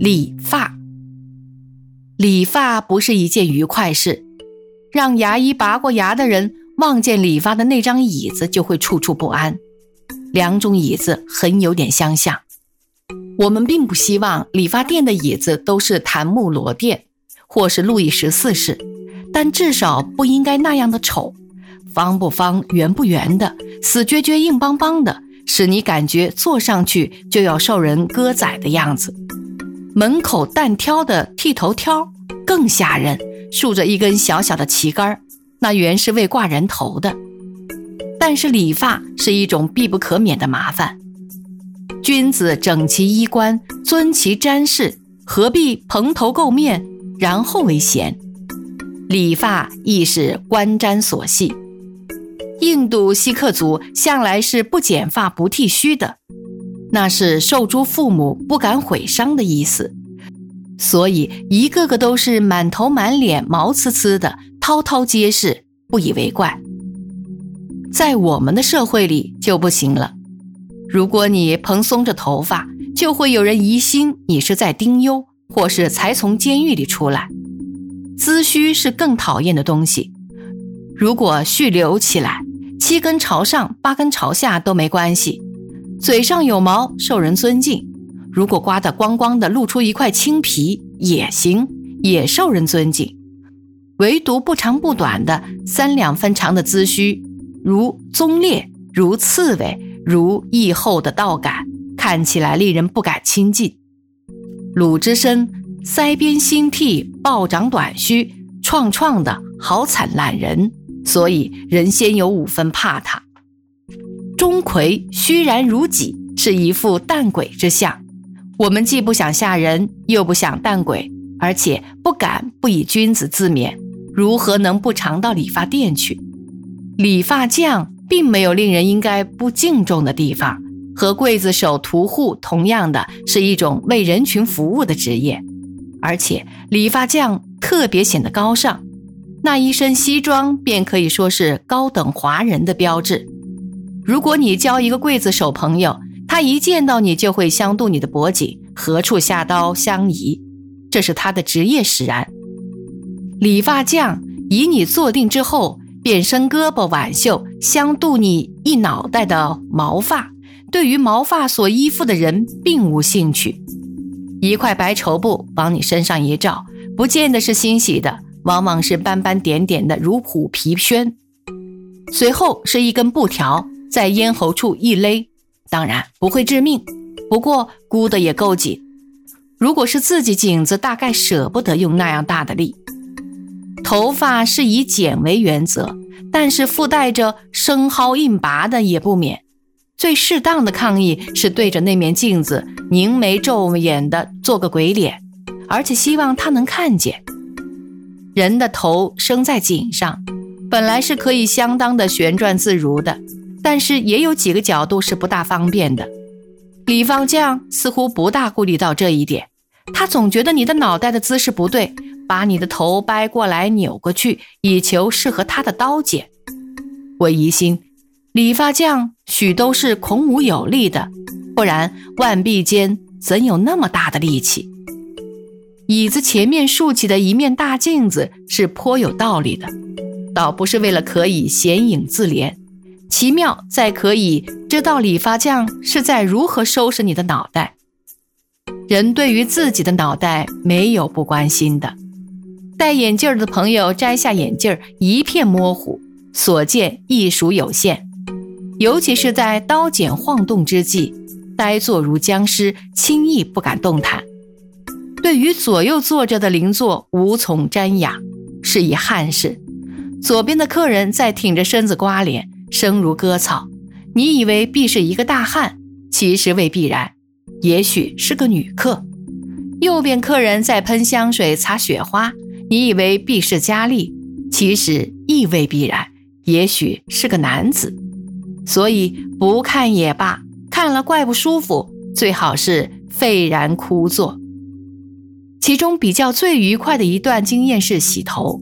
理发，理发不是一件愉快事，让牙医拔过牙的人望见理发的那张椅子就会处处不安。两种椅子很有点相像。我们并不希望理发店的椅子都是檀木罗垫，或是路易十四式，但至少不应该那样的丑。方不方、圆不圆的，死撅撅、硬邦邦的，使你感觉坐上去就要受人割宰的样子。门口单挑的剃头挑更吓人，竖着一根小小的旗杆，那原是为挂人头的。但是理发是一种必不可免的麻烦。君子整其衣冠，尊其瞻视，何必蓬头垢面，然后为贤？理发亦是观瞻所系。印度锡克族向来是不剪发、不剃须的，那是受诸父母不敢毁伤的意思，所以一个个都是满头满脸毛刺刺的，滔滔皆是，不以为怪。在我们的社会里就不行了，如果你蓬松着头发，就会有人疑心你是在丁忧，或是才从监狱里出来。髭须是更讨厌的东西，如果蓄留起来。七根朝上，八根朝下都没关系。嘴上有毛，受人尊敬；如果刮得光光的，露出一块青皮也行，也受人尊敬。唯独不长不短的三两分长的髭须，如棕裂，如刺猬，如异后的稻杆，看起来令人不敢亲近。鲁智深腮边新剃，暴长短须，创创的好惨烂人。所以人先有五分怕他。钟馗虚然如己，是一副淡鬼之相。我们既不想吓人，又不想淡鬼，而且不敢不以君子自勉，如何能不常到理发店去？理发匠并没有令人应该不敬重的地方，和刽子手、屠户同样的是一种为人群服务的职业，而且理发匠特别显得高尚。那一身西装便可以说是高等华人的标志。如果你交一个刽子手朋友，他一见到你就会相度你的脖颈，何处下刀相宜，这是他的职业使然。理发匠以你坐定之后，便伸胳膊挽袖，相度你一脑袋的毛发。对于毛发所依附的人，并无兴趣。一块白绸布往你身上一罩，不见得是欣喜的。往往是斑斑点点的，如虎皮靴。随后是一根布条，在咽喉处一勒，当然不会致命，不过箍得也够紧。如果是自己颈子，大概舍不得用那样大的力。头发是以剪为原则，但是附带着生薅硬拔的也不免。最适当的抗议是对着那面镜子凝眉皱眼的做个鬼脸，而且希望他能看见。人的头生在颈上，本来是可以相当的旋转自如的，但是也有几个角度是不大方便的。理发匠似乎不大顾虑到这一点，他总觉得你的脑袋的姿势不对，把你的头掰过来扭过去，以求适合他的刀剪。我疑心，理发匠许都是孔武有力的，不然腕臂间怎有那么大的力气？椅子前面竖起的一面大镜子是颇有道理的，倒不是为了可以显影自怜，奇妙在可以知道理发匠是在如何收拾你的脑袋。人对于自己的脑袋没有不关心的。戴眼镜的朋友摘下眼镜，一片模糊，所见亦属有限，尤其是在刀剪晃动之际，呆坐如僵尸，轻易不敢动弹。对于左右坐着的邻座无从瞻仰，是以憾事。左边的客人在挺着身子刮脸，生如割草。你以为必是一个大汉，其实未必然，也许是个女客。右边客人在喷香水、擦雪花，你以为必是佳丽，其实亦未必然，也许是个男子。所以不看也罢，看了怪不舒服，最好是废然枯坐。其中比较最愉快的一段经验是洗头，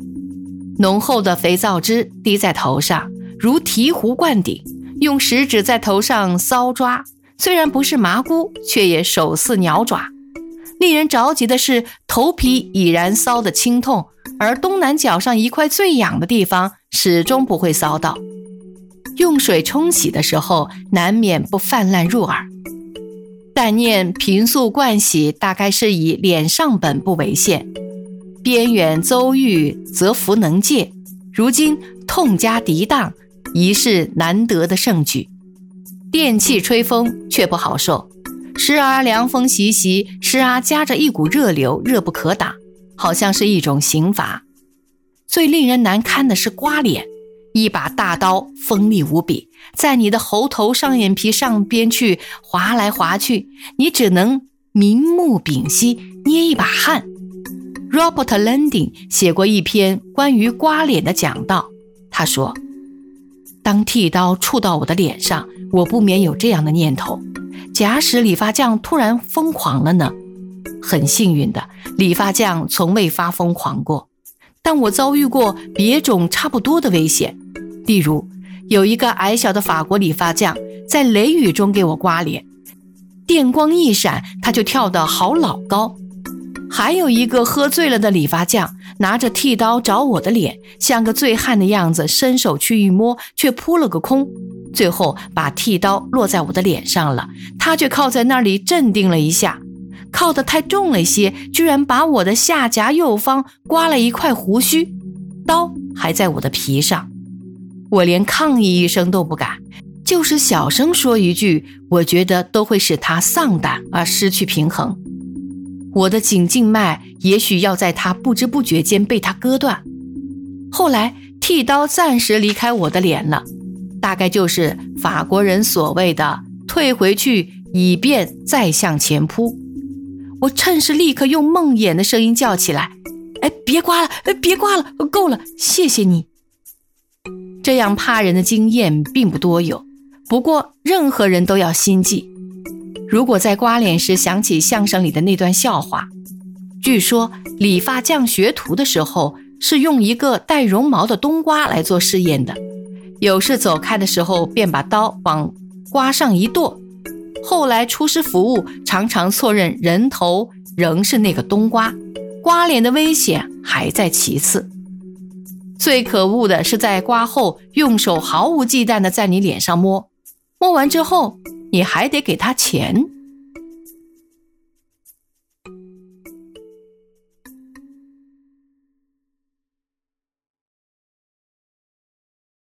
浓厚的肥皂汁滴在头上，如醍醐灌顶。用食指在头上搔抓，虽然不是麻姑，却也手似鸟爪。令人着急的是，头皮已然搔得青痛，而东南角上一块最痒的地方始终不会骚到。用水冲洗的时候，难免不泛滥入耳。但念平素惯洗，大概是以脸上本不为限，边远邹玉则福能戒，如今痛加涤荡，已是难得的盛举。电器吹风却不好受，时而凉风习习，时而夹着一股热流，热不可挡，好像是一种刑罚。最令人难堪的是刮脸。一把大刀锋利无比，在你的喉头上眼皮上边去划来划去，你只能明目屏息，捏一把汗。Robert Landing 写过一篇关于刮脸的讲道，他说：“当剃刀触到我的脸上，我不免有这样的念头：假使理发匠突然疯狂了呢？很幸运的，理发匠从未发疯狂过，但我遭遇过别种差不多的危险。”例如，有一个矮小的法国理发匠在雷雨中给我刮脸，电光一闪，他就跳得好老高；还有一个喝醉了的理发匠拿着剃刀找我的脸，像个醉汉的样子，伸手去一摸，却扑了个空，最后把剃刀落在我的脸上了，他却靠在那里镇定了一下，靠得太重了些，居然把我的下颊右方刮了一块胡须，刀还在我的皮上。我连抗议一声都不敢，就是小声说一句，我觉得都会使他丧胆而失去平衡。我的颈静脉也许要在他不知不觉间被他割断。后来剃刀暂时离开我的脸了，大概就是法国人所谓的“退回去，以便再向前扑”。我趁势立刻用梦魇的声音叫起来：“哎，别刮了，哎，别刮了，够了，谢谢你。”这样怕人的经验并不多有，不过任何人都要心计。如果在刮脸时想起相声里的那段笑话，据说理发匠学徒的时候是用一个带绒毛的冬瓜来做试验的，有事走开的时候便把刀往瓜上一剁。后来出师服务，常常错认人头仍是那个冬瓜，刮脸的危险还在其次。最可恶的是，在刮后用手毫无忌惮地在你脸上摸，摸完之后你还得给他钱。